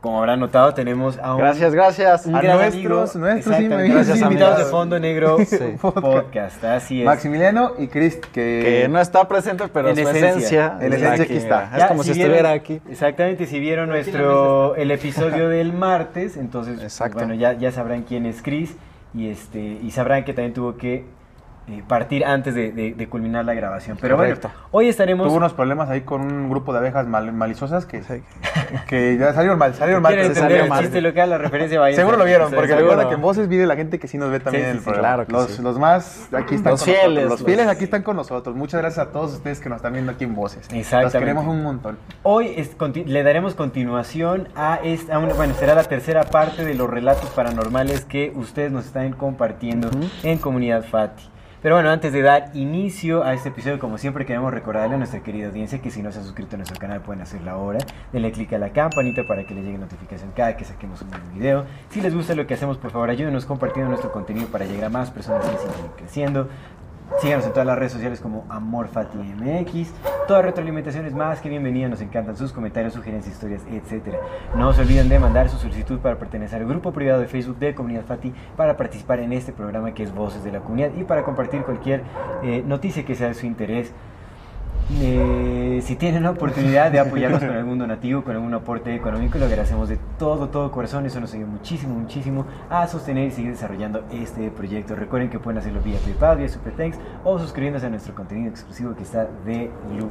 como habrán notado, tenemos a un, Gracias, gracias. un A gran nuestros, amigo, nuestros, sí, gracias invitados de. Fondo Negro Sí. Podcast. Así es. Maximiliano y Chris, que, Que no está presente, pero En su esencia. esencia. En esencia aquí está. Ya, Es como si, estuviera aquí. Exactamente, si vieron nuestro el episodio del martes, entonces pues, Exacto. bueno, ya, ya sabrán quién es Chris y este y sabrán que también tuvo que eh, partir antes de, de- de culminar la grabación. Pero Correcto. bueno, hoy estaremos tuvo unos problemas ahí con un grupo de abejas mal- maliciosas que, que ya salieron mal, salieron mal. ¿Quieren se salió el mal. chiste local, la referencia Seguro lo vieron, porque seguro. recuerda que en Voces vive la gente que sí nos ve también Sí, en sí, el sí, programa. claro que los, sí. los más aquí están Los con fieles, nosotros. Los los- fieles aquí están con nosotros. Muchas gracias a todos ustedes que nos están viendo aquí en Voces. Exactamente. Los queremos un montón. Hoy es- le daremos continuación a esta, a una- bueno, será la tercera parte de los relatos paranormales que ustedes nos están compartiendo en Comunidad Fati. Pero bueno, antes de dar inicio a este episodio, como siempre queremos recordarle a nuestra querida audiencia que si no se han suscrito a nuestro canal pueden hacerlo ahora. Denle click a la campanita para que les llegue notificación cada que saquemos un nuevo video. Si les gusta lo que hacemos, por favor ayúdenos compartiendo nuestro contenido para llegar a más personas y seguir creciendo. Síganos en todas las redes sociales como AmorFatiMX. Toda retroalimentación es más que bienvenida. Nos encantan sus comentarios, sugerencias, historias, etc. No se olviden de mandar su solicitud para pertenecer al grupo privado de Facebook de Comunidad Fati para participar en este programa que es Voces de la Comunidad y para compartir cualquier eh, noticia que sea de su interés. Eh, si tienen la oportunidad de apoyarnos con algún donativo, con algún aporte económico, lo agradecemos de todo, todo corazón. Eso nos ayuda muchísimo, muchísimo a sostener y seguir desarrollando este proyecto. Recuerden que pueden hacerlo vía PayPal, vía Super Thanks o suscribiéndose a nuestro contenido exclusivo que está de lujo.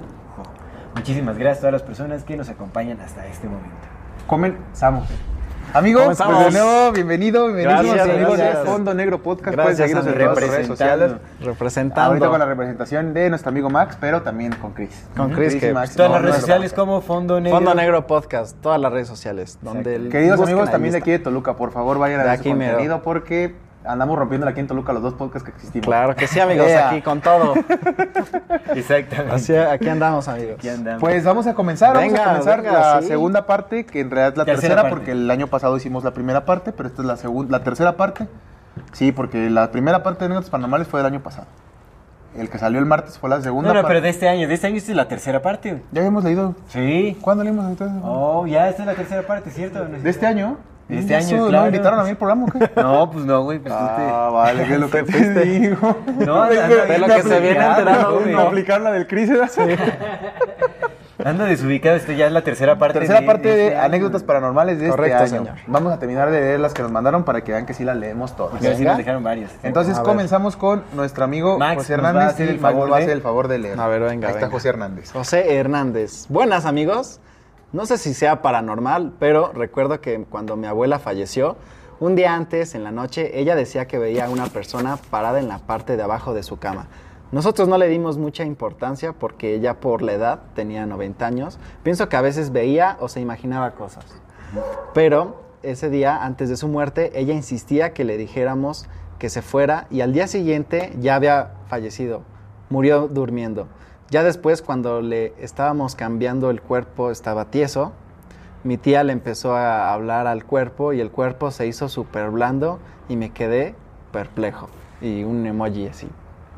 Muchísimas gracias a todas las personas que nos acompañan hasta este momento. Comenzamos. Amigos, pues de nuevo, bienvenido, bienvenidos Gracias, amigos gracias. de Fondo Negro Podcast. Gracias, Pueden seguirnos en amigos. todas las redes sociales. Representando. Ahorita con la representación de nuestro amigo Max, pero también con Chris. Con Chris, y que Max. Todas No, las redes no, sociales como Fondo Negro. Fondo Negro Podcast, todas las redes sociales. Donde Queridos amigos también de aquí de Toluca, por favor vayan a ver su contenido porque andamos rompiendo aquí en Toluca los dos podcasts que existimos. Claro que sí, amigos, Yeah. aquí con todo. Exactamente. Así, aquí andamos, amigos. Aquí andamos. Pues vamos a comenzar, Venga, vamos a comenzar venga, la sí. segunda parte, que en realidad es la Tercera tercera, porque el año pasado hicimos la primera parte, pero esta es la segunda, la tercera parte. Sí, porque la primera parte de Anécdotas Paranormales fue del año pasado. El que salió el martes fue la segunda no, no, parte. pero de este año, de este año esta es la tercera parte. Ya habíamos leído. Sí. ¿Cuándo leímos entonces? Oh, ya esta es la tercera parte, ¿cierto? ¿De este año? De este Eso, año, ¿No claro. me invitaron a mí el programa o qué? No, pues no, güey, pues Ah, vale, que es lo que te digo. No, de lo que se viene enterando güey. aplicar la del Cris, ¿verdad? Anda desubicado, esto ya es la tercera parte. Tercera parte de, este año. anécdotas paranormales de Correcto, este año. señor. Vamos a terminar de leer las que nos mandaron para que vean que sí las leemos todas. Porque Venga. nos dejaron varias. Entonces A ver. comenzamos con nuestro amigo Max José nos va a Hernández hacer y Max nos va a de- hacer el favor de leer. A ver, venga, Ahí está venga. José Hernández. José Hernández. Buenas amigos. No sé si sea paranormal, pero recuerdo que cuando mi abuela falleció, un día antes, en la noche, ella decía que veía a una persona parada en la parte de abajo de su cama. Nosotros no le dimos mucha importancia porque ella por la edad tenía 90 años. Pienso que a veces veía o se imaginaba cosas. Pero ese día, antes de su muerte, ella insistía que le dijéramos que se fuera y al día siguiente ya había fallecido, murió durmiendo. Ya después, cuando le estábamos cambiando el cuerpo, estaba tieso, mi tía le empezó a hablar al cuerpo y el cuerpo se hizo súper blando y me quedé perplejo. Y un emoji así.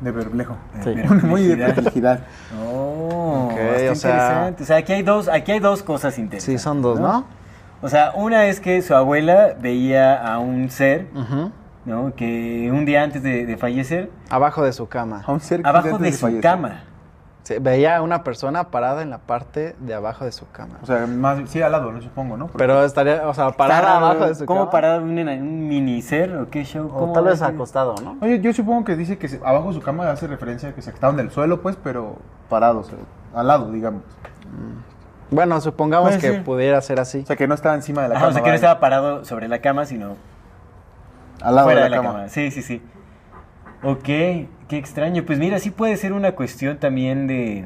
De perplejo. Sí. Muy de perplejidad. Oh, Ok, está o sea- interesante. O sea, aquí hay dos, aquí hay dos cosas interesantes. Sí, son dos, ¿no? O sea, una es que su abuela veía a un ser. ¿no? Que un día antes de, de fallecer, Abajo de su cama. A un ser que abajo de su fallecer. cama. Sí, veía a una persona parada en la parte de abajo de su cama. O sea, más, sí, al lado, lo supongo, ¿no? Porque- Pero estaría, o sea, parada Está abajo de su ¿Cómo cama. parado un, un mini ser o qué show? O ¿Cómo tal vez acostado, ¿no? Oye, yo supongo que dice que se- abajo de su cama hace referencia a que se estaban del suelo, pues, pero parados, al lado, digamos. Bueno, supongamos que ser. pudiera ser así. O sea, que no estaba encima de la cama. o sea que no vaya. estaba parado sobre la cama, sino al lado fuera de la, cama. cama. Sí, sí, sí. Ok, qué extraño. Pues mira, sí puede ser una cuestión también de...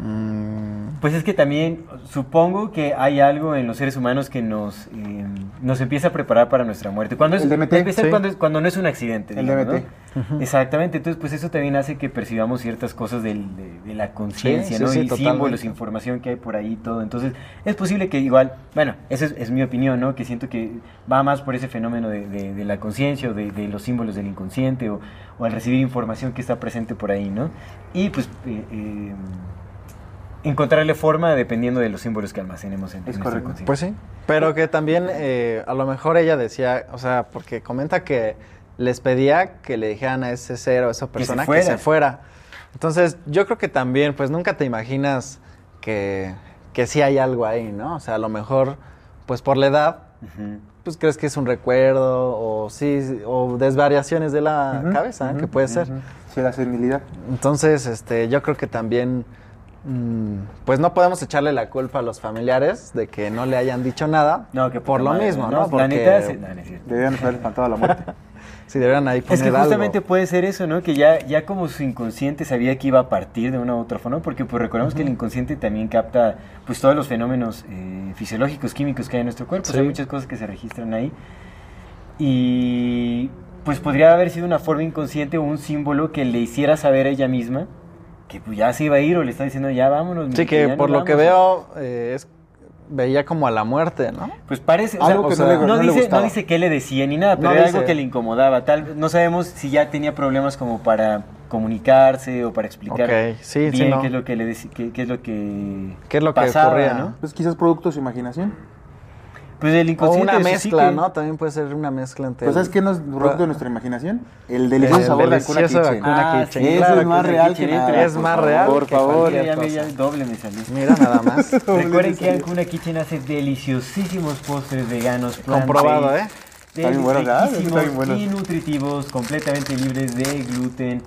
Mm, Pues es que también supongo que hay algo en los seres humanos que nos, eh, nos empieza a preparar para nuestra muerte. Cuando es, El DMT, sí. cuando, es- cuando no es un accidente. El digamos, DMT. ¿no? Exactamente, entonces pues eso también hace que percibamos ciertas cosas del- de, de la conciencia, Sí, sí, ¿no? sí, y totalmente. símbolos, información que hay por ahí y todo. Entonces es posible que igual, bueno, esa es, es mi opinión, ¿no? Que siento que va más por ese fenómeno de, de- de la conciencia o de, de los símbolos del inconsciente o, o al recibir información que está presente por ahí, ¿no? Y pues... eh, eh, encontrarle forma dependiendo de los símbolos que almacenemos en, en nuestra correcto. conciencia. Pues sí. Pero que también eh, a lo mejor ella decía, o sea, porque comenta que les pedía que le dijeran a ese ser o a esa persona que se fuera. Entonces, yo creo que también, pues nunca te imaginas que, que sí hay algo ahí, ¿no? O sea, a lo mejor, pues por la edad, pues crees que es un recuerdo o sí, o desvariaciones de la cabeza, ¿eh? ujú, que puede ser. Sí, la senilidad. Entonces, este, yo creo que también, pues no podemos echarle la culpa a los familiares de que no le hayan dicho nada. No, que por lo madre, mismo, ¿no? La Porque neta, se- no, no es cierto. Debían haber espantado a la muerte. si deberían ahí poner Es que justamente algo. puede ser eso, ¿no? Que ya, ya como su inconsciente sabía que iba a partir de una u otra forma, porque pues recordemos que el inconsciente también capta pues todos los fenómenos eh, fisiológicos, químicos que hay en nuestro cuerpo, o sea, Sí. hay muchas cosas que se registran ahí. Y pues podría haber sido una forma inconsciente o un símbolo que le hiciera saber a ella misma que pues ya se iba a ir o le está diciendo ya vámonos. Sí, mi- que ya por lo que vamos". veo, eh, es, veía como a la muerte, ¿no? Pues parece, o Algo sea, que o no le- dice, no dice qué le decía ni nada, pero No era dice. algo que le incomodaba. Tal, no sabemos si ya tenía problemas como para comunicarse o para explicar Ok, sí, sí, bien no. qué es lo que le qué, qué es lo que ¿Qué es lo que pasaba, ocurría, ¿no? no? Pues quizás producto de su imaginación. Pues el O inconsciente una eso sí mezcla, que- ¿no? También puede ser una mezcla entre... Pues ¿sabes qué no es producto de nuestra imaginación? El delicioso El sabor de delicioso Kitchen. Ah, claro es más real que Kitchen nada. Es por más favor, real Por que favor. Ya, ya, doble me salió. Mira nada más. Recuerden que Ancuna Kitchen hace deliciosísimos postres veganos. Comprobado, ¿eh? Está bien bueno, ¿verdad? riquísimos Está bien bueno. Y nutritivos, completamente libres de gluten.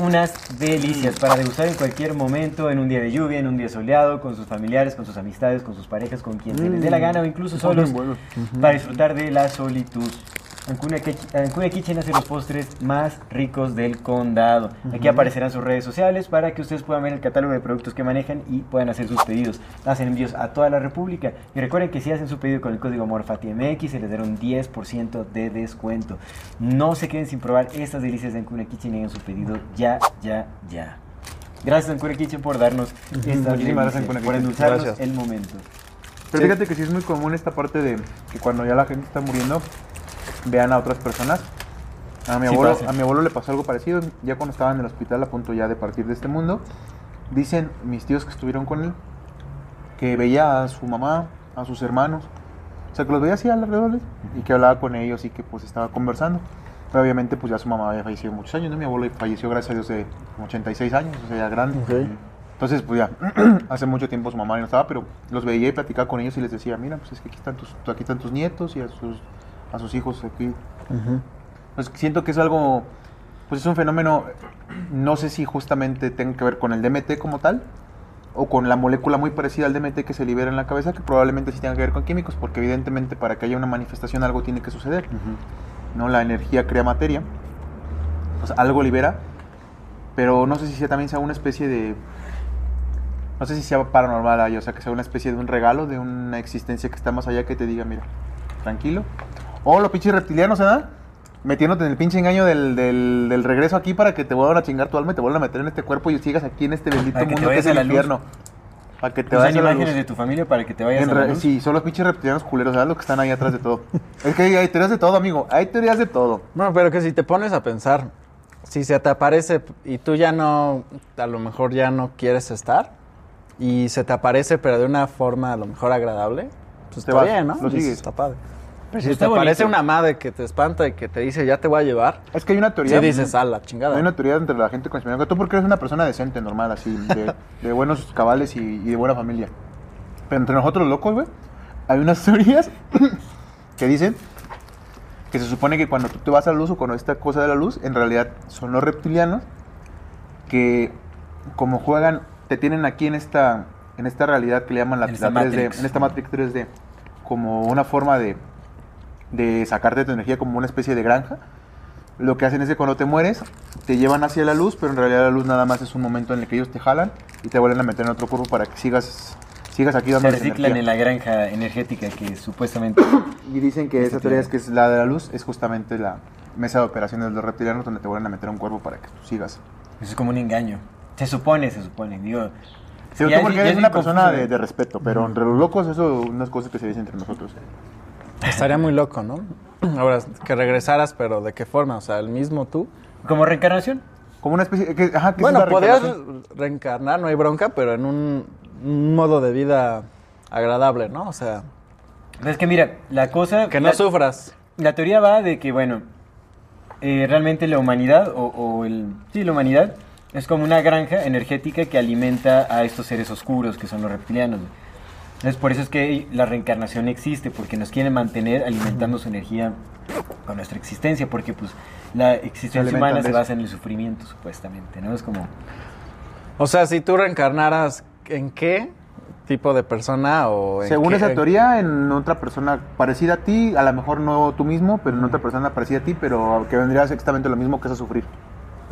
Unas delicias para degustar en cualquier momento, en un día de lluvia, en un día soleado, con sus familiares, con sus amistades, con sus parejas, con quien se les dé la gana o incluso solos para disfrutar de la solitud. Ancuna, Kitch- Ancuna Kitchen hace los postres más ricos del condado. Aquí aparecerán sus redes sociales para que ustedes puedan ver el catálogo de productos que manejan y puedan hacer sus pedidos. Hacen envíos a toda la República. Y recuerden que si hacen su pedido con el código MORFATIMX se les dará un 10% de descuento. No se queden sin probar estas delicias de Ancuna Kitchen y hagan su pedido ya, ya, ya. Gracias Ancuna Kitchen por darnos estas Muchísimas delicias, gracias, Ancuna por endulzarnos el momento. Pero fíjate que sí es muy común esta parte de que cuando ya la gente está muriendo, vean a otras personas. A mi, Sí abuelo, pasa. a mi abuelo le pasó algo parecido, ya cuando estaba en el hospital a punto ya de partir de este mundo. Dicen mis tíos que estuvieron con él, que veía a su mamá, a sus hermanos, o sea, que los veía así alrededor y que hablaba con ellos y que pues estaba conversando. Pero obviamente pues ya su mamá había fallecido muchos años, ¿no? Mi abuelo falleció gracias a Dios de como 86 años, o sea, ya grande. Ok. Entonces, pues ya, hace mucho tiempo su mamá ya no estaba, pero los veía y platicaba con ellos y les decía, mira, pues es que aquí están tus, aquí están tus nietos y a sus, a sus hijos aquí. Pues siento que es algo, pues es un fenómeno, no sé si justamente tenga que ver con el DMT como tal, o con la molécula muy parecida al DMT que se libera en la cabeza, que probablemente sí tenga que ver con químicos, porque evidentemente para que haya una manifestación algo tiene que suceder. ¿no? La energía crea materia, pues algo libera, pero no sé si sea, también sea una especie de... No sé si sea paranormal ahí, o sea, que sea una especie de un regalo, de una existencia que está más allá que te diga, mira, tranquilo. O los pinches reptilianos, ¿eh? Metiéndote en el pinche engaño del, del, del regreso aquí para que te vuelvan a chingar tu alma y te vuelvan a meter en este cuerpo y sigas aquí en este bendito Para mundo que es el infierno. Para que te Usan vayas a la imágenes de tu familia para que te vayas En a la luz. Sí, son los pinches reptilianos culeros, ¿sabes lo que están ahí atrás de todo? es que hay teorías de todo, amigo. Hay teorías de todo. Bueno, pero que si te pones a pensar, si se te aparece y tú ya no, a lo mejor ya no quieres estar, y se te aparece pero de una forma a lo mejor agradable, pues Te está vas, bien, ¿no? lo sigues. Está padre. Pero si te parece bonito. una madre que te espanta y que te dice, ya te voy a llevar, Es que hay una teoría. sí dices, a la chingada. Hay una teoría entre la gente conspiranoica. Tú porque eres una persona decente, normal, así, de, de buenos cabales y, y de buena familia. Pero entre nosotros locos, güey, hay unas teorías que dicen que se supone que cuando tú te vas a la luz o cuando esta cosa de la luz, en realidad son los reptilianos que como juegan, te tienen aquí en esta, en esta realidad que le llaman la, En esta la 3D, Matrix. en esta Matrix 3D, como una forma de, de sacarte tu energía como una especie de granja. Lo que hacen es que cuando te mueres, te llevan hacia la luz, pero en realidad la luz nada más es un momento en el que ellos te jalan y te vuelven a meter en otro cuerpo para que sigas, sigas aquí Se reciclan en la granja energética que supuestamente... Y dicen que esa teoría es que es la de la luz, es justamente la mesa de operaciones de los reptilianos donde te vuelven a meter un cuerpo para que tú sigas. Eso es como un engaño. Se supone, se supone. Digo, Sí, tú porque eres es una persona de, de respeto, pero entre los locos eso unas cosas que se dicen entre nosotros. Estaría muy loco, ¿no? Ahora, que regresaras, pero ¿de qué forma? O sea, el mismo tú. ¿Como reencarnación? Como una especie... Que, ajá, que Bueno, es podrías reencarnar, no hay bronca, pero en un, un modo de vida agradable, ¿no? O sea, Es que mira, la cosa... que no la, sufras. La teoría va de que, bueno, eh, realmente la humanidad, o, o el... Sí, la humanidad es como una granja energética que alimenta a estos seres oscuros que son los reptilianos. Entonces, por eso es que la reencarnación existe, porque nos quieren mantener alimentando su energía con nuestra existencia, porque pues la existencia humana se basa en el sufrimiento, supuestamente, ¿no? Es como... O sea, si tú reencarnaras, ¿en qué tipo de persona o en Según qué- esa teoría, en otra persona parecida a ti, a lo mejor no tú mismo, pero en otra persona parecida a ti, pero que vendría exactamente lo mismo que es a sufrir.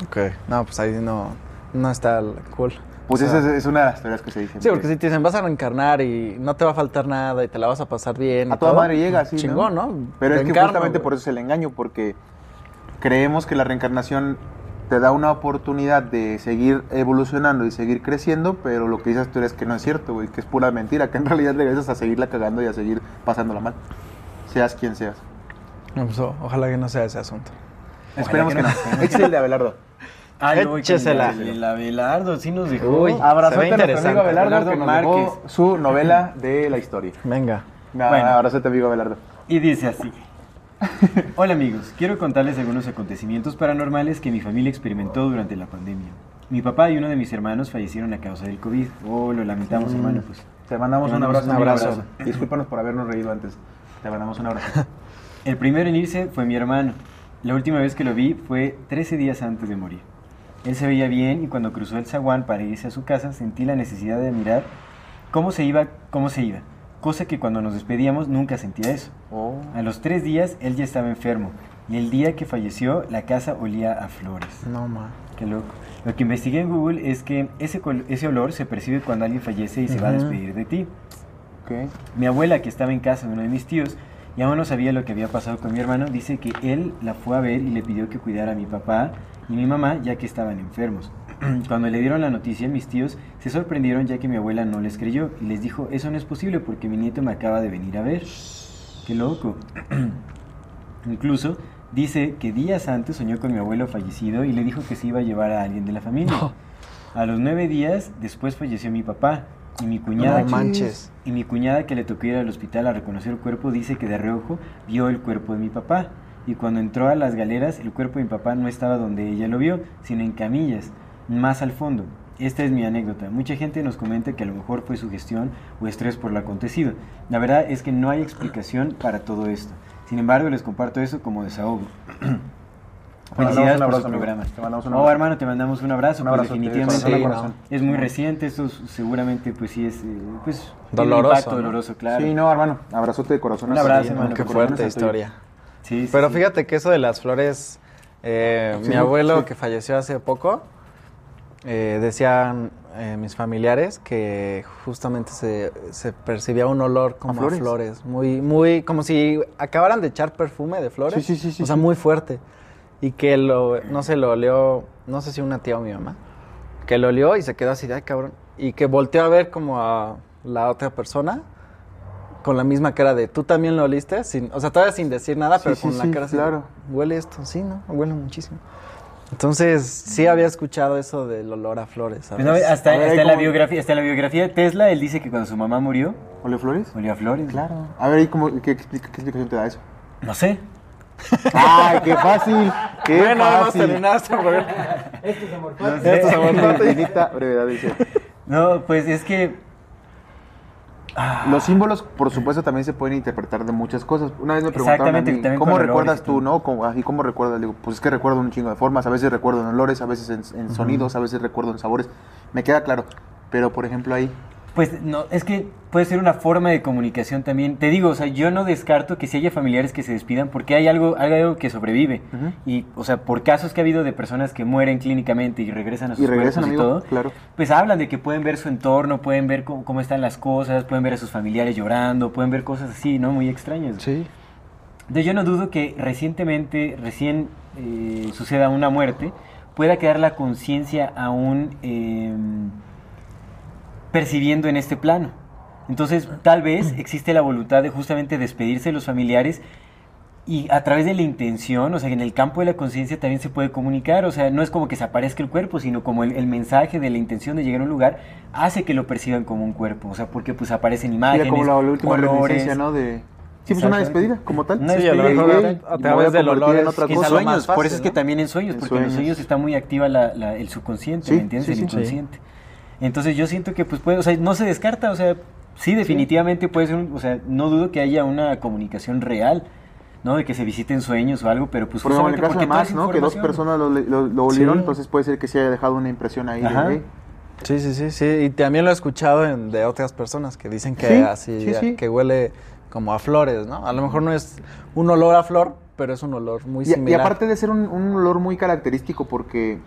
Ok, no, pues ahí no, no está el- cool. Pues O sea, esa es, una de las teorías que se dicen. Sí, porque que- si te dicen vas a reencarnar y no te va a faltar nada y te la vas a pasar bien. y A toda todo, madre llega así, Chingón, ¿no? Pero es que justamente por eso es el engaño, porque creemos que la reencarnación te da una oportunidad de seguir evolucionando y seguir creciendo, pero lo que dices tú es que no es cierto, güey, que es pura mentira, que en realidad regresas a seguirla cagando y a seguir pasándola mal. Seas quien seas. No, pues, ojalá que no sea ese asunto. Esperemos que que no. no. Es el de Abelardo. Ah, con Échesela. el, el Abelardo, sí nos dejó. Uy. Ve a nuestro amigo. Abelardo, Abelardo que nos Márquez. dejó su novela de la historia. Venga. Bueno. Abrazote, amigo Abelardo. Y dice así. Hola amigos, quiero contarles algunos acontecimientos paranormales que mi familia experimentó durante la pandemia. Mi papá y uno de mis hermanos fallecieron a causa del COVID. Oh, lo lamentamos, hermano, pues. Te mandamos Te un abrazo. un amigo. abrazo. Discúlpanos por habernos reído antes. Te mandamos un abrazo. El primero en irse fue mi hermano. La última vez que lo vi fue 13 días antes de morir. Él se veía bien y cuando cruzó el zaguán para irse a su casa sentí la necesidad de mirar cómo se iba, cómo se iba. Cosa que cuando nos despedíamos nunca sentía eso. Oh. A los tres días él ya estaba enfermo y el día que falleció la casa olía a flores. No, ma. Qué loco. Lo que investigué en Google es que ese, ese olor se percibe cuando alguien fallece y se va a despedir de ti. Ok. Mi abuela, que estaba en casa de uno de mis tíos, y aún no sabía lo que había pasado con mi hermano, dice que él la fue a ver y le pidió que cuidara a mi papá y mi mamá ya que estaban enfermos. Cuando le dieron la noticia, mis tíos se sorprendieron ya que mi abuela no les creyó y les dijo, eso no es posible porque mi nieto me acaba de venir a ver. Qué loco. Incluso dice que días antes soñó con mi abuelo fallecido y le dijo que se iba a llevar a alguien de la familia. A los nueve días después falleció mi papá y mi cuñada. No manches. Y mi cuñada que le tocó ir al hospital a reconocer el cuerpo dice que de reojo vio el cuerpo de mi papá. Y cuando entró a las galeras, el cuerpo de mi papá no estaba donde ella lo vio, sino en camillas, más al fondo. Esta es mi anécdota. Mucha gente nos comenta que a lo mejor fue sugestión o estrés por lo acontecido. La verdad es que no hay explicación para todo esto. Sin embargo, les comparto eso como desahogo. Felicidades por su programa. Te mandamos un Oh, abrazo. hermano, te mandamos un abrazo. Un pues, definitivamente Sí, es muy reciente, esto s- seguramente pues sí es eh, pues Doloroso, impacto ¿no? doloroso, claro. Sí, no, hermano. Abrazote de corazón. Un abrazo, hermano. Qué fuerte historia. Sí, sí, Pero sí. fíjate que eso de las flores, eh, Sí, mi abuelo sí. que falleció hace poco, eh, decían eh, mis familiares que justamente se, se percibía un olor como a flores? flores? muy, muy, como si acabaran de echar perfume de flores, Sí, sí, sí, sí, o sea, sí. muy fuerte, y que lo, no sé, lo olió, no sé si una tía o mi mamá, que lo olió y se quedó así, de, ay cabrón, y que volteó a ver como a la otra persona con la misma cara de, ¿tú también lo oliste? Sin, o sea, todavía sin decir nada, Sí, pero sí, con sí, la cara así, claro. huele esto, sí, ¿no? Huele muchísimo. Entonces, sí había escuchado eso del olor a flores. Pues no, ¿sabes? hasta, A ver, hasta ahí la biografía, hasta la biografía de Tesla, él dice que cuando su mamá murió, ¿Ole Flores? olió a flores. Claro. A ver, ¿y cómo, qué, explica- qué explicación te da eso? No sé. ¡Ay, qué fácil! ¡Qué Bueno, hemos fácil! terminado este programa. No sé. Esto es amor. Infinita brevedad, dice. No, pues es que Los símbolos, por supuesto, también se pueden interpretar de muchas cosas. Una vez me preguntaron a mí, también ¿cómo recuerdas tú, no? ¿Cómo, así, ¿Cómo recuerdas? Le digo, pues es que recuerdo un chingo de formas. A veces recuerdo en olores, a veces en, en sonidos, a veces recuerdo en sabores. Me queda claro. Pero, por ejemplo, ahí... Pues no, es que puede ser una forma de comunicación también. Te digo, o sea, yo no descarto que si haya familiares que se despidan porque hay algo, hay algo que sobrevive. Y, o sea, por casos que ha habido de personas que mueren clínicamente y regresan a sus Y regresan, amigo, y todo, claro. pues hablan de que pueden ver su entorno, pueden ver cómo, cómo están las cosas, pueden ver a sus familiares llorando, pueden ver cosas así, ¿no? Muy extrañas. Sí. Entonces yo no dudo que recientemente, recién eh, suceda una muerte, pueda quedar la conciencia aún eh, percibiendo en este plano. Entonces tal vez existe la voluntad de justamente despedirse de los familiares y a través de la intención, o sea, que en el campo de la conciencia también se puede comunicar, o sea, no es como que se aparezca el cuerpo, sino como el, el mensaje de la intención de llegar a un lugar hace que lo perciban como un cuerpo, o sea, porque pues aparecen imágenes, Mira como la, la última colores, ¿no? De... Sí, pues una despedida, como tal. Una Sí, a lo mejor a- través del convertir olor en es- otra cosa. sueños, por eso es que ¿no? también en sueños, En porque en los sueños. está muy activa la- la- el subconsciente, Sí, ¿me entiendes? sí, el sí. inconsciente. Entonces yo siento que pues puede, o sea, no se descarta, o sea, sí definitivamente puede ser, un- o sea, no dudo que haya una comunicación real, ¿no? De que se visiten sueños o algo, pero pues Por justamente de porque esa ¿no? Que dos personas lo, lo, lo olieron, Sí. entonces puede ser que se haya dejado una impresión ahí. de, Ajá. "Hey". Sí, sí, sí, sí. Y también lo he escuchado en- de otras personas que dicen que Sí, así, sí, sí. que huele como a flores, ¿no? A lo mejor no es un olor a flor, pero es un olor muy Y, y aparte de ser un, un olor muy característico porque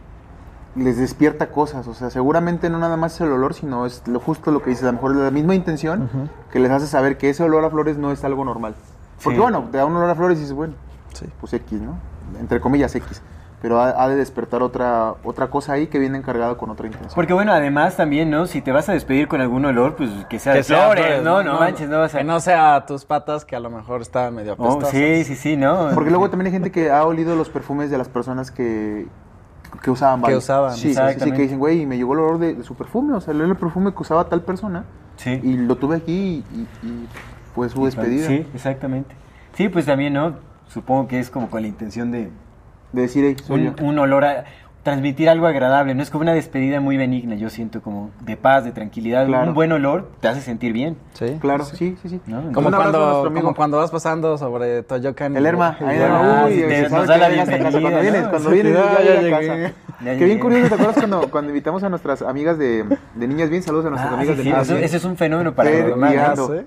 les despierta cosas, o sea, seguramente no nada más es el olor, sino es lo justo lo que dices, a lo mejor es la misma intención que les hace saber que ese olor a flores no es algo normal. Porque Sí. bueno, te da un olor a flores y dices, bueno, Sí. pues X, ¿no? Entre comillas X. Pero ha, ha de despertar otra, otra cosa ahí que viene encargada con otra intención. Porque bueno, además también, ¿no? Si te vas a despedir con algún olor, pues que sea de Que flores, flores, ¿no? No, manches, no vas a... Que no sea tus patas que a lo mejor estaban medio Oh, apestosas. sí, sí, sí, ¿no? Porque luego también hay gente que ha olido los perfumes de las personas que, que usaban. Que usaban, Sí, sí, que dicen, güey, me llegó el olor de, de su perfume, o sea, el perfume que usaba tal persona Sí. y lo tuve aquí y, y- y fue su despedida. Sí, exactamente. Sí, pues también, ¿no? Supongo que es como con la intención de De decir, hey, soy un, yo. un olor a transmitir algo agradable, no es como una despedida muy benigna, yo siento como de paz, de tranquilidad, Claro. un buen olor te hace sentir bien. Sí. Claro, sí, sí, sí. ¿no? Como cuando, como cuando vas pasando sobre Toyocan. El en el Ah, Lerma, uy, te- sabe nos da que la bienvenida, Cuando vienes, cuando vienes, Que bien curioso, ¿te acuerdas cuando, cuando invitamos a nuestras amigas de, de Niñas Bien? Saludos a nuestras Ah, amigas sí, de Niñas eso, Bien. ese es un fenómeno guiando. ¿sí? Ver-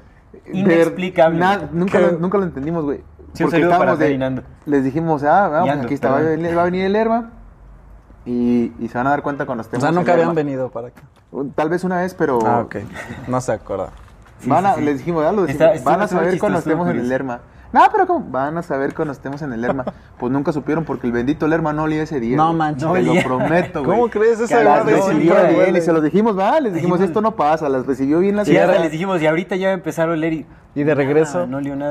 Inexplicable. na- nunca, ¿Qué? lo, nunca lo entendimos, güey. Sí, un Porque saludo para estábamos de, les dijimos, ah, vamos, aquí está, va a, venir, va a venir el Lerma. Y, y se van a dar cuenta cuando O estemos sea, en nunca habían venido para acá. Tal vez una vez, pero Ah, ok. No se acuerda. Sí, van a, sí, sí. les dijimos, ya lo Está- decimos, van a saber cuando estemos en el. Lerma. No, pero ¿cómo? Van a saber cuando estemos en el Lerma. Pues nunca supieron porque el bendito Lerma no olía ese día. No güey. manches. No Te lo prometo, güey. ¿Cómo crees? Esa las recibió bien y se los dijimos, va, les dijimos, Dijimos- esto no pasa, las recibió bien la hasta señora. les dijimos, y ahorita ya va a oler y... Y de regreso. Ah, no olió nada.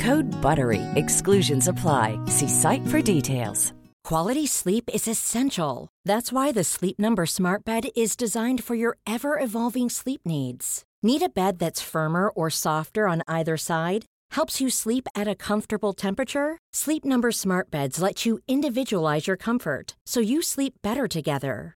Code BUTTERY. Exclusions apply. See site for details. Quality sleep is essential. That's why the Sleep Number Smart Bed is designed for your ever evolving sleep needs. Need a bed that's firmer or softer on either side? Helps you sleep at a comfortable temperature? Sleep Number Smart Beds let you individualize your comfort so you sleep better together.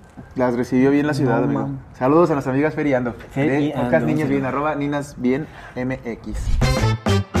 Las recibió bien la ciudad, No, amigo. Saludos a nuestras amigas Feriando. Feriando, De Podcast Niñas. Bien, arroba Ninas Bien MX.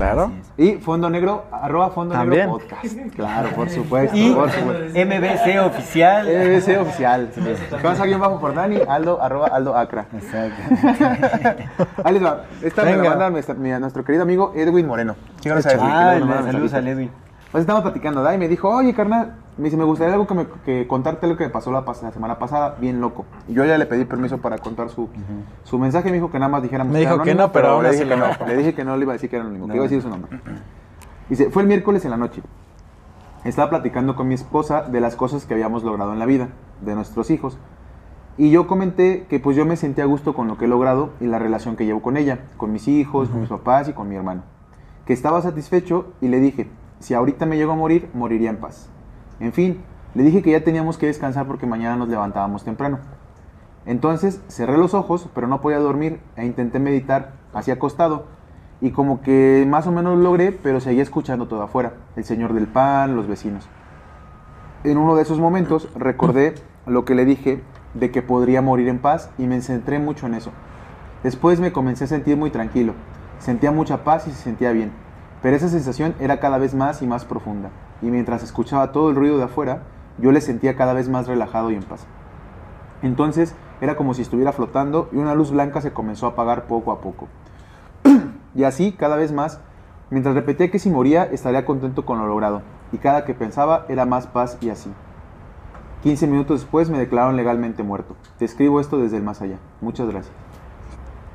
Claro. Y Fondo Negro, arroba Fondo También. Negro Podcast. Claro, por supuesto. Y por supuesto. MBC oficial. EBC oficial. Casa guion bajo por Dani, Aldo, arroba Aldo Acra. Exacto. Ahí les va. Esta me la Venga. manda nuestro querido amigo Edwin Moreno. A que Ah, saludos al Edwin. Pues estamos platicando, ¿da? Y me dijo, oye, carnal, me dice, me gustaría algo que, me, que contarte lo que me pasó la, la semana pasada, bien loco. Y yo ya le pedí permiso para contar su, su mensaje, me dijo que nada más dijéramos Me dijo que anónimo, no, pero aún le así dije que lo no. dejó. Le dije que no le iba a decir que era anónimo, que No. iba a decir su nombre. Dice, fue el miércoles en la noche. Estaba platicando con mi esposa de las cosas que habíamos logrado en la vida, de nuestros hijos. Y yo comenté que pues yo me sentía a gusto con lo que he logrado y la relación que llevo con ella, con mis hijos, con mis papás y con mi hermano. Que estaba satisfecho y le dije, si ahorita me llego a morir, moriría en paz. En fin, le dije que ya teníamos que descansar porque mañana nos levantábamos temprano. Entonces cerré los ojos, pero no podía dormir e intenté meditar hacia acostado. Y como que más o menos lo logré, pero seguía escuchando todo afuera, el señor del pan, los vecinos. En uno de esos momentos recordé lo que le dije de que podría morir en paz y me centré mucho en eso. Después me comencé a sentir muy tranquilo, sentía mucha paz y se sentía bien, pero esa sensación era cada vez más y más profunda, y mientras escuchaba todo el ruido de afuera, yo le sentía cada vez más relajado y en paz. Entonces era como si estuviera flotando y una luz blanca se comenzó a apagar poco a poco. y así cada vez más, mientras repetía que si moría estaría contento con lo logrado, y cada que pensaba era más paz y así. 15 minutos después me declararon legalmente muerto. Te escribo esto desde el más allá. Muchas gracias.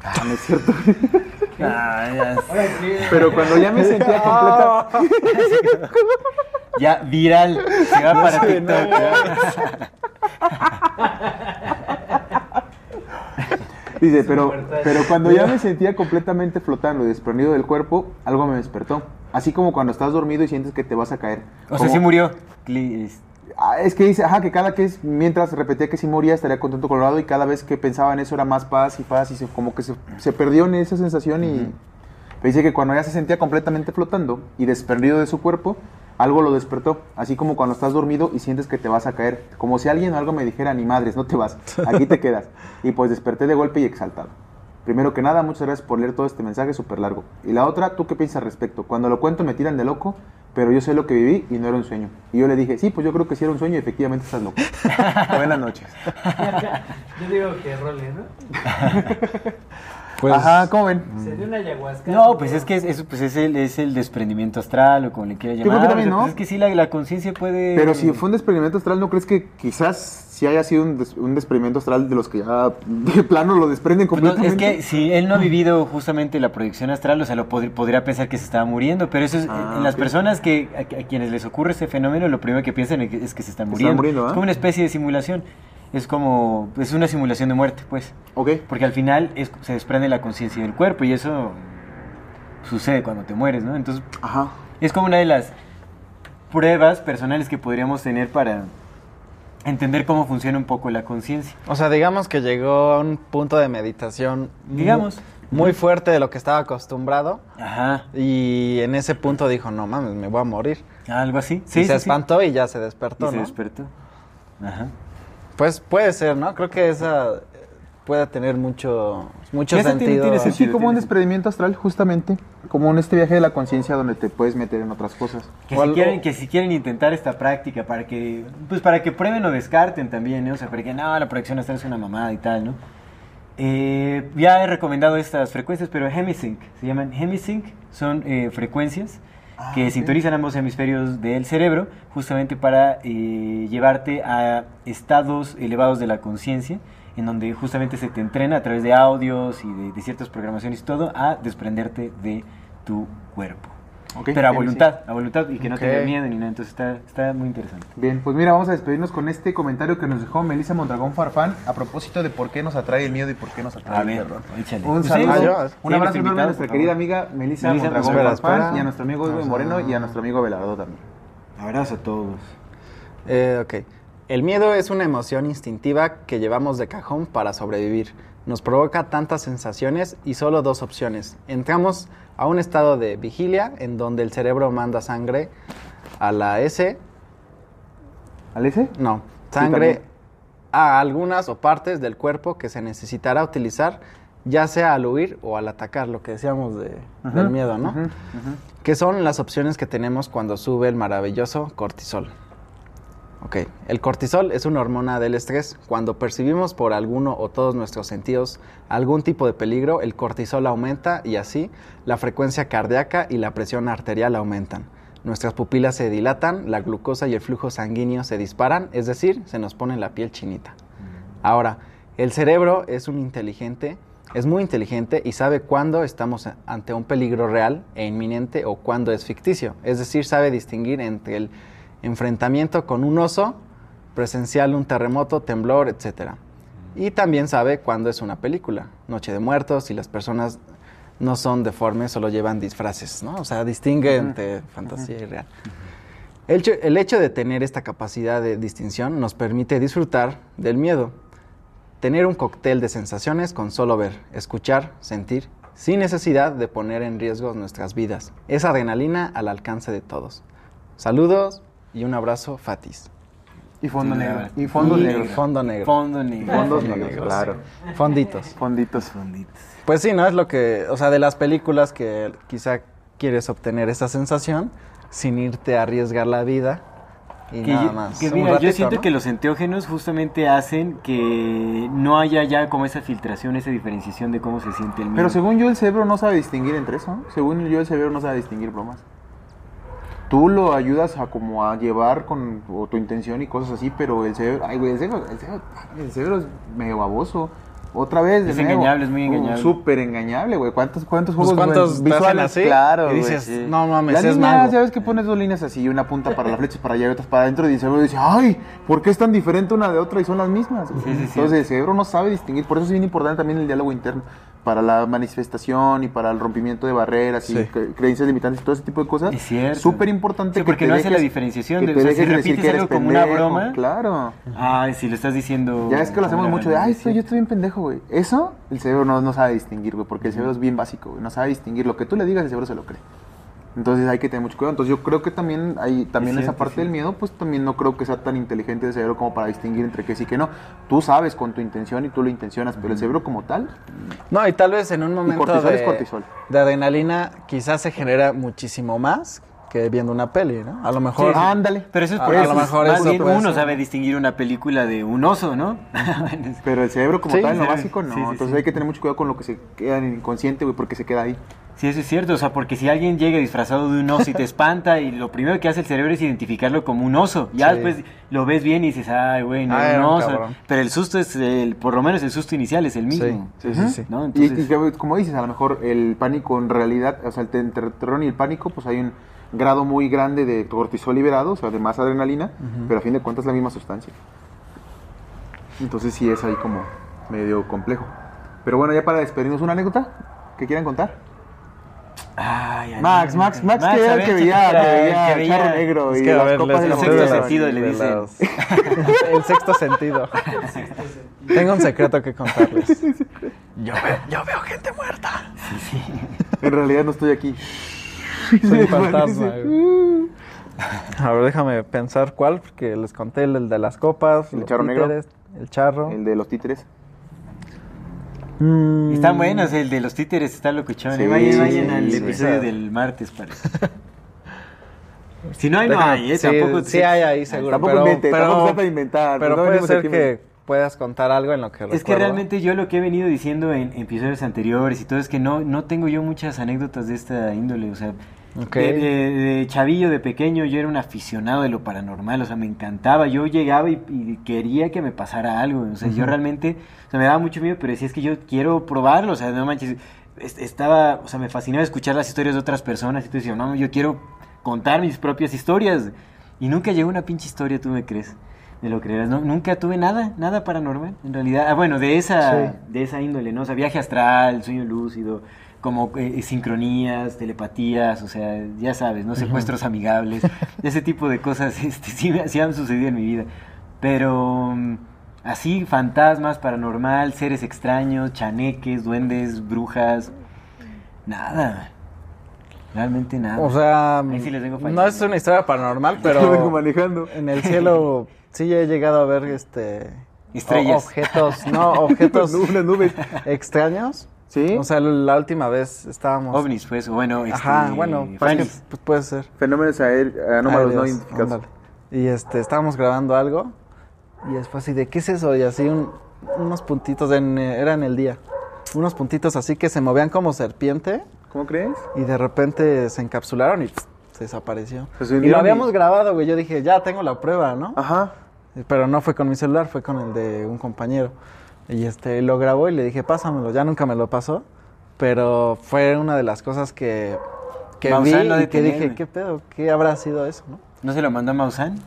Ah, no es cierto. Ah, Pero cuando ya me sentía completa... ya viral. Se va para TikTok. Dice, pero, pero cuando ya me sentía completamente flotando y desprendido del cuerpo, algo me despertó. Así como cuando estás dormido y sientes que te vas a caer. O sea, sí murió. Ah, es que dice, ajá, que cada que es, mientras repetía que si moría estaría contento colorado y cada vez que pensaba en eso era más paz y paz y se- como que se, se perdió en esa sensación y dice que cuando ya se sentía completamente flotando y desprendido de su cuerpo, algo lo despertó, así como cuando estás dormido y sientes que te vas a caer, como si alguien o algo me dijera, ni madres, no te vas, aquí te quedas. Y pues desperté de golpe y exaltado. Primero que nada, muchas gracias por leer todo este mensaje súper largo. Y la otra, ¿tú qué piensas al respecto? Cuando lo cuento me tiran de loco, pero yo sé lo que viví y no era un sueño. Y yo le dije, sí, pues yo creo que sí era un sueño y efectivamente estás loco. Buenas noches. Yo digo que role, ¿no? Pues, Ajá, ¿cómo ven? Se dio una ayahuasca. No, pues es que es, eso, pues es, el, es el desprendimiento astral o como le quieras creo llamar. que también, sea, ¿no? pues es que sí, la, la conciencia puede... Pero si fue un desprendimiento astral, ¿no crees que quizás si haya sido un, des- un desprendimiento astral de los que ya de plano lo desprenden Pues no, completamente? es que si él no ha vivido justamente la proyección astral, o sea, lo pod- podría pensar que se estaba muriendo, pero eso es, Ah, en las ok. personas que a, a quienes les ocurre ese fenómeno, lo primero que piensan es que, es que se están Se muriendo. están muriendo, ¿ah? Es como una especie de simulación, es como, es una simulación de muerte, pues, Ok. porque al final es- se desprende la conciencia del cuerpo y eso sucede cuando te mueres, ¿no? Entonces, Ajá. es como una de las pruebas personales que podríamos tener para entender cómo funciona un poco la conciencia. O sea, digamos que llegó a un punto de meditación. Digamos. Muy fuerte de lo que estaba acostumbrado. Ajá, Y en ese punto dijo, no mames, me voy a morir. algo así. y Sí, se sí, sí. espantó y ya se despertó, Y se ¿no? despertó. Ajá. Pues puede ser, ¿no? Creo que esa eh, puede tener mucho, mucho Sí, ese sentido. tiene Sí, sentido. sí, como un desprendimiento astral, justamente. Como en este viaje de la conciencia donde te puedes meter en otras cosas. Que si, quieren, que si quieren intentar esta práctica para que pues para que prueben o descarten también, ¿no? O sea, para que no, la proyección astral es una mamada y tal, ¿no? Eh, ya he recomendado estas frecuencias, pero Hemisync, se llaman Hemisync, son eh, frecuencias que ok. sintonizan ambos hemisferios del cerebro justamente para eh, llevarte a estados elevados de la conciencia, en donde justamente se te entrena a través de audios y de, de ciertas programaciones y todo a desprenderte de tu cuerpo. Pero a voluntad, a voluntad y que no tenga miedo ni nada. Entonces está, está muy interesante. Bien, pues mira, vamos a despedirnos con este comentario que nos dejó Melissa Mondragón Farfán a propósito de por qué nos atrae el miedo y por qué nos atrae A el ver, terror. échale. Un saludo, un sí, abrazo enorme a nuestra querida amiga Melissa Melissa, Mondragón Farfán espera. y a nuestro amigo Edwin Moreno y a nuestro amigo Velardo también. Abrazo a todos. Eh, ok. El miedo es una emoción instintiva que llevamos de cajón para sobrevivir. Nos provoca tantas sensaciones y solo dos opciones. Entramos a un estado de vigilia en donde el cerebro manda sangre a la S, ¿Alese? no, Sí, sangre a algunas o partes del cuerpo que se necesitará utilizar ya sea al huir o al atacar, lo que decíamos de- del miedo, ¿no? que son las opciones que tenemos cuando sube el maravilloso cortisol. Ok, el cortisol es una hormona del estrés. Cuando percibimos por alguno o todos nuestros sentidos algún tipo de peligro, el cortisol aumenta y así la frecuencia cardíaca y la presión arterial aumentan. Nuestras pupilas se dilatan, la glucosa y el flujo sanguíneo se disparan, es decir, se nos pone la piel chinita. Ahora, el cerebro es un inteligente, es muy inteligente y sabe cuándo estamos ante un peligro real e inminente o cuándo es ficticio. Es decir, sabe distinguir entre el enfrentamiento con un oso, presencial un terremoto, temblor, etc. Y también sabe cuándo es una película, Noche de Muertos, y las personas no son deformes, solo llevan disfraces, ¿no? O sea, distingue entre fantasía y real. El hecho, el hecho de tener esta capacidad de distinción nos permite disfrutar del miedo, tener un cóctel de sensaciones con solo ver, escuchar, sentir, sin necesidad de poner en riesgo nuestras vidas. Es adrenalina al alcance de todos. Saludos y un abrazo, Fatis. Y fondo Sí, negro. Y fondo Y negro. Fondo negro. Fondo negro. Fondos Fondo negros, negro, claro. Fonditos. Fonditos. Fonditos. Pues sí, ¿no? Es lo que, o sea, de las películas que quizá quieres obtener esa sensación sin irte a arriesgar la vida y Que, nada yo- más. que mira, yo ratito, siento ¿no? que los enteógenos justamente hacen que no haya ya como esa filtración, esa diferenciación de cómo se siente el miedo. Pero según yo, el cerebro no sabe distinguir entre eso. ¿no? Según yo, el cerebro no sabe distinguir bromas. Tú lo ayudas a como a llevar con o tu intención y cosas así, pero el cerebro, ay güey, el cerebro, el cerebro, el cerebro es medio baboso. Otra vez, de Es nuevo. engañable, es muy Uh, engañable. Súper engañable, güey. ¿Cuántos, cuántos Pues, juegos ¿cuántos güey, visuales? así? Claro, Y güey, dices, sí. no mames, es línea, mago. ¿sabes que pones dos líneas así? Una punta para la flecha para allá y otras para adentro. Y el cerebro dice, ay, ¿por qué es tan diferente una de otra y son las mismas? güey? Sí, sí, sí. Entonces, el cerebro no sabe distinguir. Por eso es bien importante también el diálogo interno. Para la manifestación y para el rompimiento de barreras y Sí. creencias limitantes y todo ese tipo de cosas. Es cierto. Súper importante Sí, porque no hace la diferenciación que de- te o sea, dejes si repites que eres algo como una pendejo. broma. Claro. Ah, si lo estás diciendo... Ya es que lo hacemos mucho de, ay, estoy, yo estoy bien pendejo, güey. Eso el cerebro no, no sabe distinguir, güey, porque el cerebro es bien básico, güey. No sabe distinguir. Lo que tú le digas, el cerebro se lo cree. Entonces hay que tener mucho cuidado. Entonces yo creo que también hay también Es esa parte sí. del miedo, pues también no creo que sea tan inteligente el cerebro como para distinguir entre que sí y que no. Tú sabes con tu intención y tú lo intencionas, pero el cerebro como tal, No, y tal vez en un momento cortisol de, es cortisol. de adrenalina quizás se genera muchísimo más que viendo una peli, ¿no? A lo mejor... Sí, sí. ándale. Pero eso es A- porque a lo mejor más eso bien uno ser. sabe distinguir una película de un oso, ¿no? Pero el cerebro como Sí, tal, en lo básico, no. sí, sí, Entonces sí. hay que tener mucho cuidado con lo que se queda en el inconsciente, güey, porque se queda ahí. Sí, eso es cierto, o sea, porque si alguien llega disfrazado de un oso y te espanta y lo primero que hace el cerebro es identificarlo como un oso, ya Sí. después lo ves bien y dices, ay, güey, no era un oso, cabrón. pero el susto es, el, por lo menos el susto inicial es el mismo. Sí, sí, sí, sí. ¿no? Y- Entonces, y, que, como dices, a lo mejor el pánico en realidad, o sea, el terror y el pánico, pues hay un grado muy grande de cortisol liberado, o sea, de más adrenalina, pero a fin de cuentas es la misma sustancia. Entonces sí es ahí como medio complejo. Pero bueno, ya para despedirnos, ¿una anécdota que quieran contar? ay, ay, Max, ay, Max, Max, a que era el que ¿qué veía, que veía El que Charro veía- Negro Es y que, a las ver, copas de les- la el sexto sentido le de dicen. los- el sexto sentido. Tengo un secreto que contarles. Yo veo, yo veo gente muerta. En realidad no estoy aquí. Soy un fantasma. güey. A ver, déjame pensar cuál, porque les conté el, el de las copas, ¿El los charro negro? títeres, el charro. El de los títeres. Mm, Están buenos, el de los títeres está locuchón. Sí, vayan, sí, vayan al sí. episodio del martes, parece. si no hay, no hay, ¿eh? sí, Tampoco sí hay ahí, seguro. Tampoco pero, invente, pero, tampoco trata de inventar. pero no puede ser que puedas contar algo en lo que Es que realmente yo lo que he venido diciendo en, en episodios anteriores y todo es que no, no tengo yo muchas anécdotas de esta índole. O sea, De, de- de chavillo, de pequeño, yo era un aficionado de lo paranormal. O sea, me encantaba. Yo llegaba y, y quería que me pasara algo. O sea, yo realmente, o sea, me daba mucho miedo, pero decía, es que yo quiero probarlo. O sea, no manches. es- estaba, o sea, me fascinaba escuchar las historias de otras personas y tú decías, no, yo quiero contar mis propias historias. Y nunca llegó una pinche historia, tú me crees. Me lo creerás, ¿no? Nunca tuve nada, nada paranormal, en realidad. Ah, bueno, de esa, Sí. de esa índole, ¿no? O sea, viaje astral, sueño lúcido, como eh, sincronías, telepatías, o sea, ya sabes, ¿no? Secuestros amigables, ese tipo de cosas este, sí, me- sí han sucedido en mi vida. Pero mm, así, fantasmas, paranormal, seres extraños, chaneques, duendes, brujas, nada. Realmente nada. O sea, Ahí sí no es una historia paranormal, Yo vengo pero manejando. en el cielo sí he llegado a ver este Estrellas. o- objetos, no, objetos nubes. extraños. ¿Sí? O sea, la última vez estábamos ovnis, pues, bueno, este, Ajá, bueno, pues, que- pues puede ser. Fenómenos aer- anómalos no Aéreos, identificados. ándale. Y este, estábamos grabando algo y después así de, ¿qué es eso? Y así un- unos puntitos, en, era en el día, unos puntitos así que se movían como serpiente ¿Cómo crees? y de repente se encapsularon y pss, se desapareció. Y lo y- habíamos grabado, güey. Yo dije, ya tengo la prueba, ¿no? Ajá. Pero no fue con mi celular, fue con el de un compañero. Y este, lo grabó y le dije, pásamelo. Ya nunca me lo pasó. Pero fue una de las cosas que, que vi lo y que dije. ¿qué pedo? ¿Qué habrá sido eso, no? ¿No se lo mandó a Maussan?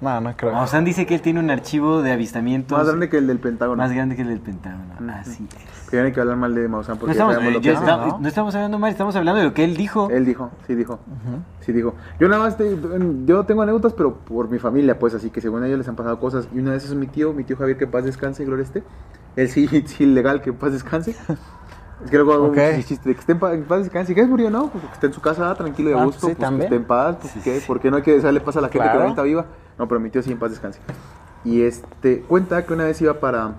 No, no creo. Maussan dice que él tiene un archivo de avistamientos Más grande que el del Pentágono. más grande que el del Pentágono. Así es. No hay que hablar mal de Maussan No porque estamos, sabemos lo que está- ¿no? no estamos hablando mal, estamos hablando de lo que él dijo. Él dijo, sí dijo. Sí dijo. Yo nada más, te- yo tengo anécdotas, pero por mi familia, pues, así que según ellos les han pasado cosas. Y una de esas es mi tío, mi tío Javier, que paz descanse, gloria esté. Él sí, sí, legal, que paz descanse. Es que luego hago de que esté en paz, en paz descanse. ¿Qué es murió, no? Pues que esté en su casa, tranquilo y a Ah, gusto. sí, pues, que también. esté en paz. Pues, ¿qué? ¿Por qué no hay que desearle paz a la gente que Claro. ahorita viva? No, pero mi tío sí en paz descanse. Y este, cuenta que una vez iba para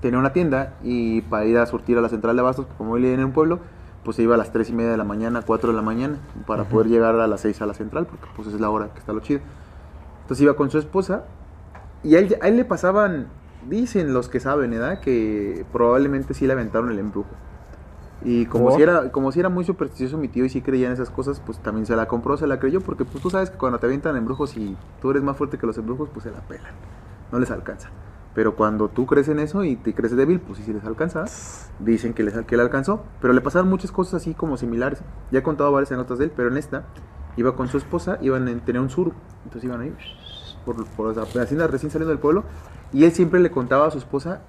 tenía una tienda y para ir a surtir a la central de abastos, como él en un pueblo, pues se iba a las 3 y media de la mañana, 4 de la mañana, para poder llegar a las 6 a la central, porque pues es la hora que está lo chido. Entonces iba con su esposa y a él, a él le pasaban, dicen los que saben, ¿verdad? Que probablemente sí le aventaron el embrujo. Y como ¿Por? si, era, como si era muy supersticioso mi tío y sí creía en esas cosas, pues también se la compró, se la creyó, porque pues tú sabes que cuando te avientan embrujos y tú eres más fuerte que los embrujos, pues se la pelan, no les alcanza. Pero cuando tú crees en eso y te crees débil, pues sí, sí les alcanza. Dicen que, les, que le alcanzó. Pero le pasaron muchas cosas así como similares. Ya he contado varias anécdotas de él, pero en esta iba con su esposa, iban a tener un sur. Entonces iban ahí, por, por la hacienda recién saliendo del pueblo. Y él siempre le contaba a su esposa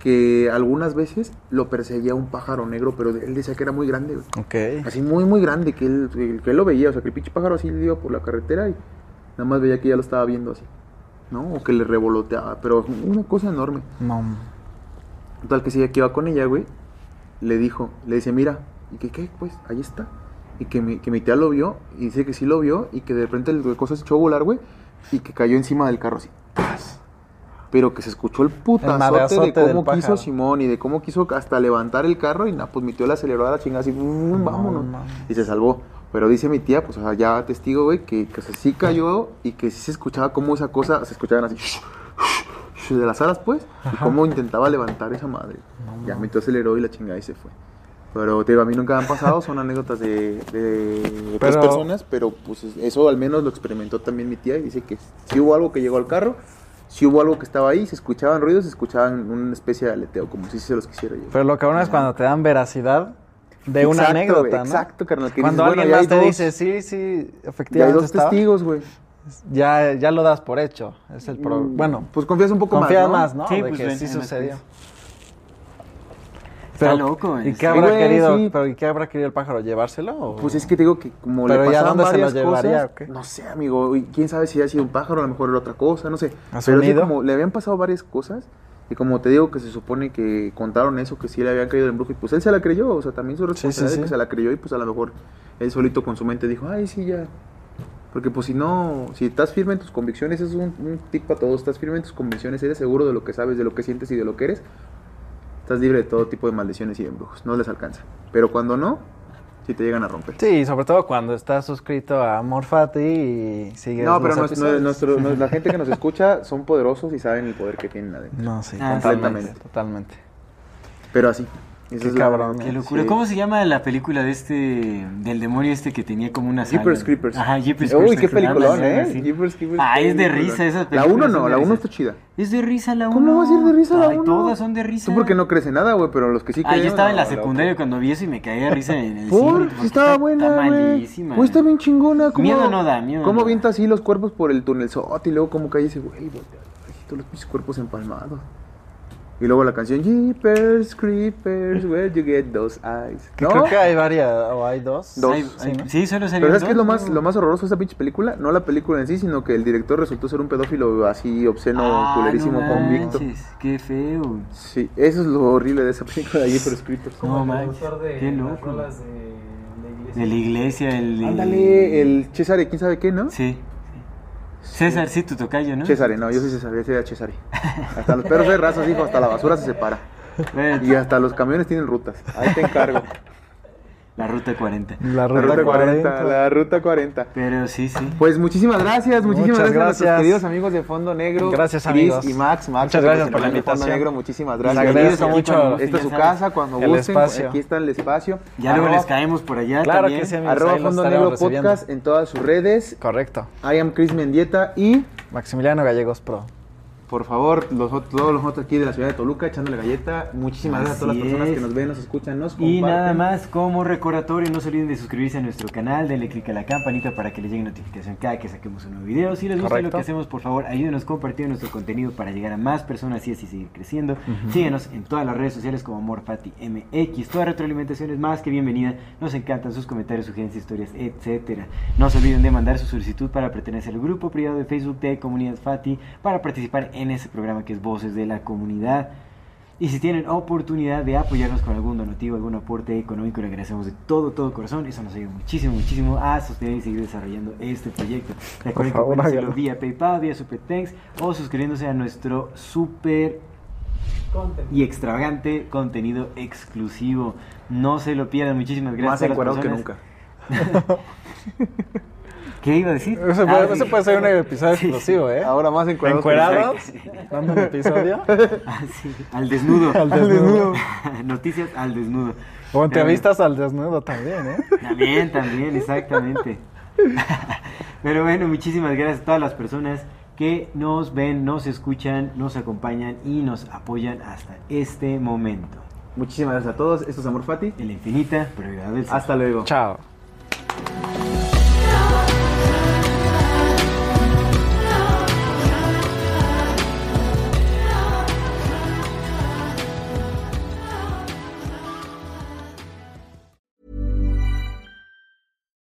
que algunas veces lo perseguía un pájaro negro, pero él decía que era muy grande. güey. Ok. Así muy, muy grande, que él, que él lo veía. O sea, que el pinche pájaro así le iba por la carretera y nada más veía que ya lo estaba viendo así. ¿No? O que le revoloteaba. Pero una cosa enorme. No. Total que sí, que iba con ella, güey. Le dijo, le dice, mira, y que qué, pues, ahí está. Y que mi, que mi tía lo vio, y dice que sí lo vio, y que de repente el cosa se echó a volar, güey, y que cayó encima del carro así. ¡tas! Pero que se escuchó el putazote madrazote de cómo quiso. Simón y de cómo quiso hasta levantar el carro, y nada, pues mi tío le aceleró a la chingada así, "Mm, vámonos. Y se salvó. Pero dice mi tía, pues o sea, ya testigo, güey, que, que o sea, sí cayó y que sí se escuchaba cómo esa cosa, se escuchaban así, de las alas, pues, y cómo intentaba levantar esa madre. ya mi tío aceleró y la chingada y se fue. Pero te digo, a mí nunca me han pasado, son anécdotas de, de otras personas, pero pues eso al menos lo experimentó también mi tía y dice que si hubo algo que llegó al carro, si hubo algo que estaba ahí, se escuchaban ruidos, se escuchaban una especie de aleteo, como si se los quisiera yo. Pero lo que bueno es cuando te dan veracidad de una anécdota, exacto, carnal, que Cuando dices, alguien más te dos- dice, sí, sí, Ya hay efectivamente dos estaba", testigos, güey. ya, ya lo das por hecho. Es el pro- Mm, Bueno, pues confías un poco confías más, ¿no? más, ¿no? Sí, de pues, que ven, sí sucedió. Cosas. Está loco, ¿Y qué habrá güey, querido? sí. Pero ¿y qué habrá querido el pájaro? ¿Llevárselo? o- Pues es que te digo que como Pero le ya pasaban dónde se lo varias llevaría, cosas, o qué? no sé, amigo, y quién sabe si ha sido un pájaro, a lo mejor era otra cosa, no sé. ¿A su Pero sí como le habían pasado varias cosas y como te digo que se supone que contaron eso, que sí le habían caído el embrujo y pues él se la creyó, o sea, también su sí, responsabilidad sí. de que se la creyó y pues a lo mejor él solito con su mente dijo, ay, sí, ya. Porque pues si no, si estás firme en tus convicciones, es un, un tip para todos, estás firme en tus convicciones, eres seguro de lo que sabes, de lo que sientes y de lo que eres, estás libre de todo tipo de maldiciones y de embrujos, no les alcanza. Pero cuando no, si te llegan a romper. Sí, sobre todo cuando estás suscrito a Morfati y sigues No, pero los nuestro- episodios. nuestro- no- la gente que nos escucha son poderosos y saben el poder que tienen adentro. No, sí, Ah, totalmente. totalmente. Pero así. Esa Qué la- cabrón, Qué locura. Sí. ¿Cómo se llama la película de este, del demonio este que tenía como una sala? Jeepers Creepers. Ajá, Jeepers Uy, Creepers. qué peliculón, ¿eh? sí. Jeepers Creepers. Ah, es de risa esas La películas 1 son no, la 1 risa. está chida. Es de risa la 1. ¿Cómo va a ser de risa la Ay, uno? todas son de risa. Tú porque no crees en nada, güey, pero los que sí Ah, creen. yo estaba en la no, secundaria loco. cuando vi eso y me caía de risa en el Por, cine. porque estaba buena, Está malísima. Güey, está bien chingona. ¿cómo- Miedo no da, miedo ¿Cómo no avienta así los cuerpos por el túnel sote y luego cómo cae ese güey? ay, Todos los cuerpos empalmados. Y luego la canción Jeepers Creepers, where you get those eyes. Que ¿No? Creo que hay varias, o hay dos. Dos. Ay, Sí, ¿no? sí, solo Pero ¿sabes qué es lo más, lo más horroroso de esta pinche película? No la película en sí, sino que el director resultó ser un pedófilo así obsceno, Ah, culerísimo, no convicto. manches, Qué feo. Sí, eso es lo horrible de esa película de Jeepers Creepers. No manches, de qué las loco. rolas de la iglesia. De la iglesia, el... Ándale, el César, ¿quién sabe qué, no? Sí. César, sí, tu tocayo, ¿no? César, no, yo soy César, yo soy César. Hasta los perros de razas, hijo, hasta la basura se separa. Y hasta los camiones tienen rutas. Ahí te encargo. La ruta 40. La La ruta, ruta 40, 40. la ruta 40. Pero sí, sí. Pues muchísimas gracias, muchísimas Muchas gracias, a nuestros gracias. queridos amigos de Fondo Negro. Gracias, Chris amigos. y Max, Max Muchas gracias por la de Fondo invitación. Negro, muchísimas Les gracias. agradezco Aquí mucho Esta es su casa, cuando el gusten, espacio. aquí está el espacio. Ya luego les caemos por allá Claro también. que sí, amigos. Arroba Fondo Negro recibiendo. Podcast en todas sus redes. Correcto. I am Chris Mendieta y Maximiliano Gallegos Pro. Por favor, los, todos los otros aquí de la ciudad de Toluca echándole galleta. Muchísimas gracias a todas las personas es. que nos ven, nos escuchan, nos Y comparten. nada más como recordatorio, no se olviden de suscribirse a nuestro canal, denle click a la campanita para que les llegue notificación cada que saquemos un nuevo video. Si les gusta lo que hacemos, por favor, ayúdenos compartiendo nuestro contenido para llegar a más personas y así seguir creciendo. Síguenos en todas las redes sociales como Morfati MX. Toda retroalimentación es más que bienvenida. Nos encantan sus comentarios, sugerencias, historias, etcétera. No se olviden de mandar su solicitud para pertenecer al grupo privado de Facebook de Comunidad Fati para participar en ese programa que es Voces de la Comunidad. Y si tienen oportunidad de apoyarnos con algún donativo, algún aporte económico, le agradecemos de todo, todo corazón. Eso nos ayuda muchísimo, muchísimo a sostener y seguir desarrollando este proyecto. Recuerden que pueden hacerlo vía PayPal, vía Super Thanks o suscribiéndose a nuestro super y extravagante contenido exclusivo. No se lo pierdan. Muchísimas gracias. Más a las encuerados que personas. nunca. ¿Qué iba a decir? Ese Ah, puede, sí. ese puede ser un episodio Sí, exclusivo, ¿eh? Ahora más ¿Encuerados? nunca. ¿Dando un episodio? Ah, sí, Al desnudo. Al desnudo. Noticias al desnudo. O Pero entrevistas al desnudo también, ¿eh? También, también, exactamente. Pero bueno, muchísimas gracias a todas las personas que nos ven, nos escuchan, nos acompañan y nos apoyan hasta este momento. Muchísimas gracias a todos. Esto es Amor Fati. En la infinita brevedad del. Hasta luego. Chao.